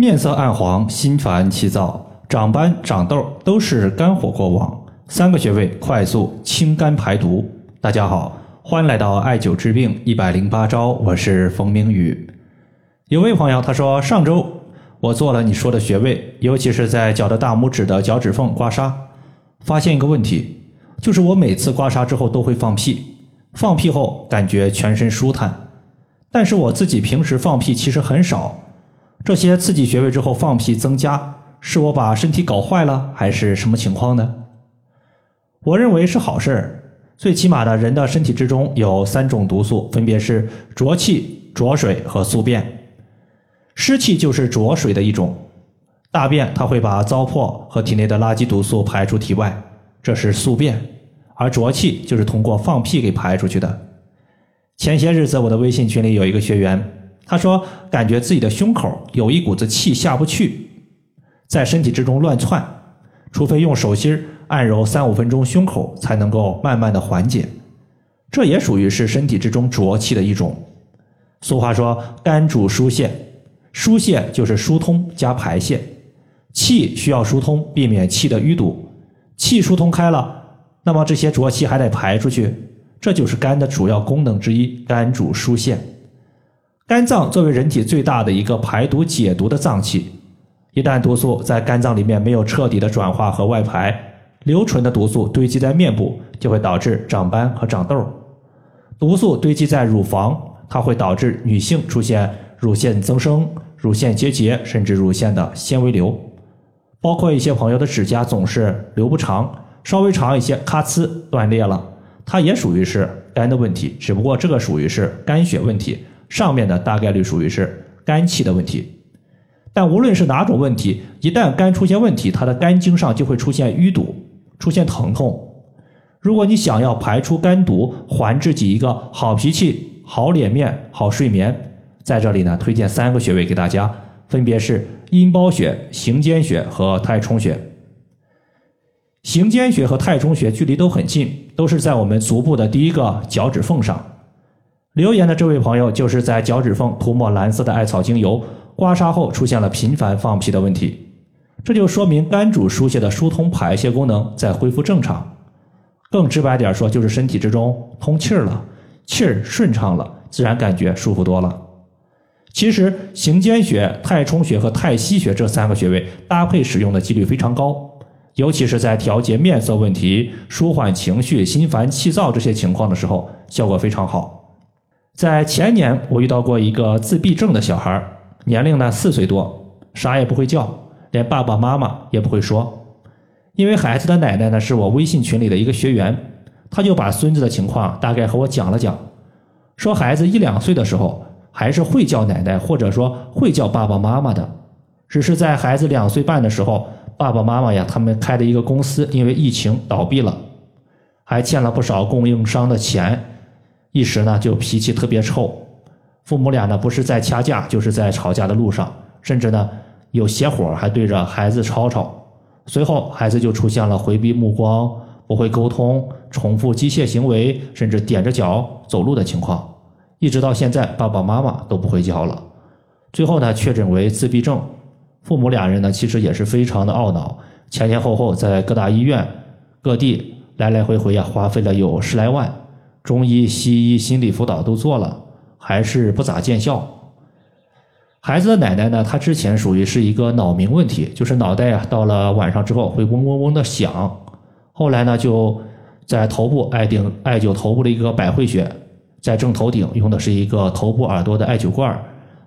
面色暗黄、心烦气躁、长斑、长痘都是肝火过旺，三个穴位快速清肝排毒。大家好，欢迎来到艾灸治病一百零八招，我是冯明宇。有位朋友他说，上周我做了你说的穴位，尤其是在脚的大拇指的脚趾缝刮痧，发现一个问题，就是我每次刮痧之后都会放屁，放屁后感觉全身舒坦，但是我自己平时放屁其实很少。这些刺激穴位之后放屁增加，是我把身体搞坏了，还是什么情况呢？我认为是好事儿。最起码的人的身体之中有三种毒素，分别是浊气、浊水和宿便。湿气就是浊水的一种，大便它会把糟粕和体内的垃圾毒素排出体外，这是宿便；而浊气就是通过放屁给排出去的。前些日子我的微信群里有一个学员。他说：“感觉自己的胸口有一股子气下不去，在身体之中乱窜，除非用手心按揉三五分钟胸口，才能够慢慢的缓解。这也属于是身体之中浊气的一种。俗话说，肝主疏泄，疏泄就是疏通加排泄，气需要疏通，避免气的淤堵。气疏通开了，那么这些浊气还得排出去，这就是肝的主要功能之一，肝主疏泄。”肝脏作为人体最大的一个排毒解毒的脏器，一旦毒素在肝脏里面没有彻底的转化和外排，留存的毒素堆积在面部，就会导致长斑和长痘。毒素堆积在乳房，它会导致女性出现乳腺增生、乳腺结节，甚至乳腺的纤维瘤。包括一些朋友的指甲总是留不长，稍微长一些，咔呲断裂了，它也属于是肝的问题，只不过这个属于是肝血问题。上面的大概率属于是肝气的问题，但无论是哪种问题，一旦肝出现问题，它的肝经上就会出现淤堵，出现疼痛。如果你想要排出肝毒，还自己一个好脾气、好脸面、好睡眠，在这里呢，推荐三个穴位给大家，分别是阴包穴、行间穴和太冲穴。行间穴和太冲穴距离都很近，都是在我们足部的第一个脚趾缝上。留言的这位朋友就是在脚趾缝涂抹蓝色的艾草精油，刮痧后出现了频繁放屁的问题，这就说明肝主疏泄的疏通排泄功能在恢复正常。更直白点说，就是身体之中通气儿了，气儿顺畅了，自然感觉舒服多了。其实行间穴、太冲穴和太溪穴这三个穴位搭配使用的几率非常高，尤其是在调节面色问题、舒缓情绪、心烦气躁这些情况的时候，效果非常好。在前年，我遇到过一个自闭症的小孩，年龄呢四岁多，啥也不会叫，连爸爸妈妈也不会说。因为孩子的奶奶呢是我微信群里的一个学员，他就把孙子的情况大概和我讲了讲，说孩子一两岁的时候还是会叫奶奶，或者说会叫爸爸妈妈的，只是在孩子两岁半的时候，爸爸妈妈呀他们开的一个公司因为疫情倒闭了，还欠了不少供应商的钱。一时呢就脾气特别臭，父母俩呢不是在掐架，就是在吵架的路上，甚至呢有邪火，还对着孩子吵吵。随后孩子就出现了回避目光、不会沟通、重复机械行为，甚至踮着脚走路的情况。一直到现在，爸爸妈妈都不会教了。最后呢确诊为自闭症，父母俩人呢其实也是非常的懊恼，前前后后在各大医院、各地来来回回呀，花费了有十来万。中医、西医、心理辅导都做了，还是不咋见效。孩子的奶奶呢？她之前属于是一个脑鸣问题，就是脑袋啊，到了晚上之后会嗡嗡嗡的响。后来呢，就在头部艾顶艾灸头部的一个百会穴，在正头顶用的是一个头部耳朵的艾灸罐，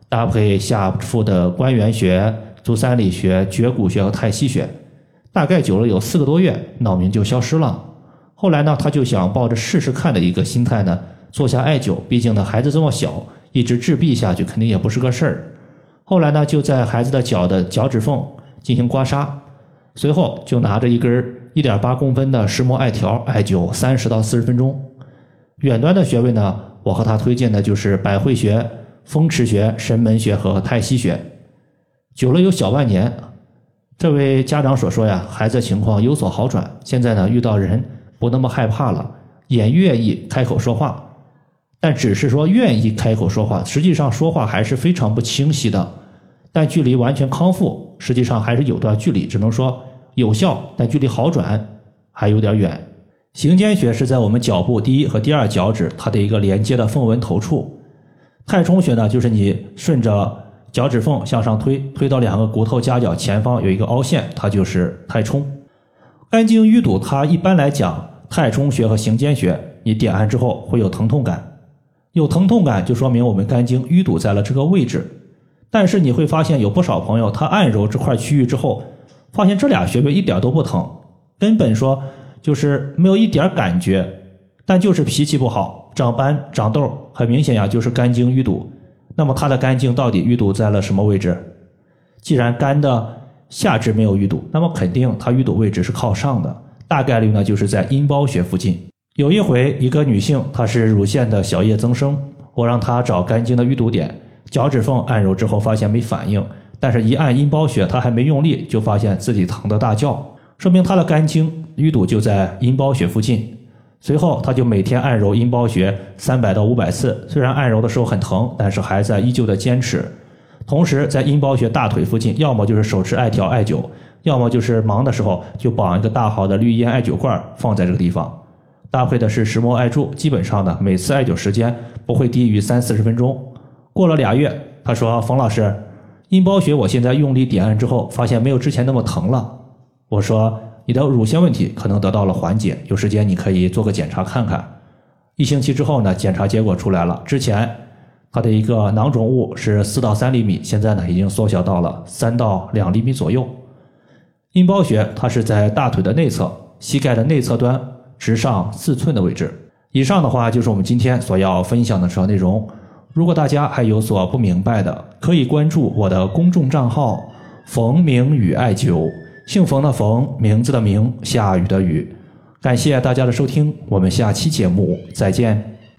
搭配下腹的关元穴、足三里穴、绝骨穴和太溪穴，大概灸了有四个多月，脑鸣就消失了。后来呢，他就想抱着试试看的一个心态呢，做下艾灸。毕竟呢，孩子这么小，一直自闭下去肯定也不是个事儿。后来呢，就在孩子的脚的脚趾缝进行刮痧，随后就拿着一根一点八公分的石磨艾条艾灸三十到四十分钟。远端的穴位呢，我和他推荐的就是百会穴、风池穴、神门穴和太溪穴。灸了有小半年，这位家长所说呀，孩子情况有所好转，现在呢遇到人。不那么害怕了，也愿意开口说话，但只是说愿意开口说话，实际上说话还是非常不清晰的，但距离完全康复实际上还是有段距离，只能说有效，但距离好转还有点远。行间穴是在我们脚部第一和第二脚趾它的一个连接的缝纹头处。太冲穴呢，就是你顺着脚趾缝向上推，推到两个骨头夹角前方有一个凹陷，它就是太冲。肝经淤堵，它一般来讲，太冲穴和行间穴，你点按之后会有疼痛感，有疼痛感就说明我们肝经淤堵在了这个位置。但是你会发现有不少朋友，他按揉这块区域之后，发现这俩穴位一点都不疼，根本说就是没有一点感觉，但就是脾气不好，长斑长痘，很明显呀，就是肝经淤堵。那么他的肝经到底淤堵在了什么位置？既然肝的下肢没有淤堵，那么肯定它淤堵位置是靠上的，大概率呢就是在阴包穴附近。有一回，一个女性她是乳腺的小叶增生，我让她找肝经的淤堵点，脚趾缝按揉之后发现没反应，但是一按阴包穴，她还没用力就发现自己疼得大叫，说明她的肝经淤堵就在阴包穴附近。随后，她就每天按揉阴包穴三百到五百次，虽然按揉的时候很疼，但是还在依旧的坚持。同时，在阴包穴大腿附近，要么就是手持艾条艾灸，要么就是忙的时候就绑一个大号的绿烟艾灸罐放在这个地方，搭配的是石墨艾柱，基本上呢每次艾灸时间不会低于三四十分钟。过了俩月，他说：“冯老师，阴包穴我现在用力点按之后，发现没有之前那么疼了。”我说：“你的乳腺问题可能得到了缓解，有时间你可以做个检查看看。”一星期之后呢，检查结果出来了，之前。它的一个囊肿物是四到三厘米，现在呢已经缩小到了三到两厘米左右。阴包穴它是在大腿的内侧，膝盖的内侧端直上四寸的位置。以上的话就是我们今天所要分享的主要内容。如果大家还有所不明白的，可以关注我的公众账号“冯明宇艾灸”，姓冯的冯，名字的名，下雨的雨。感谢大家的收听，我们下期节目再见。